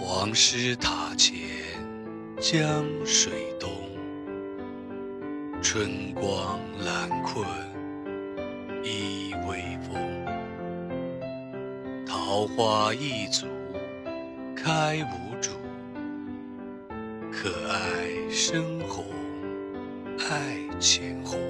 黄师塔前江水东春光懒困倚微风桃花一簇开无主可爱深红爱浅红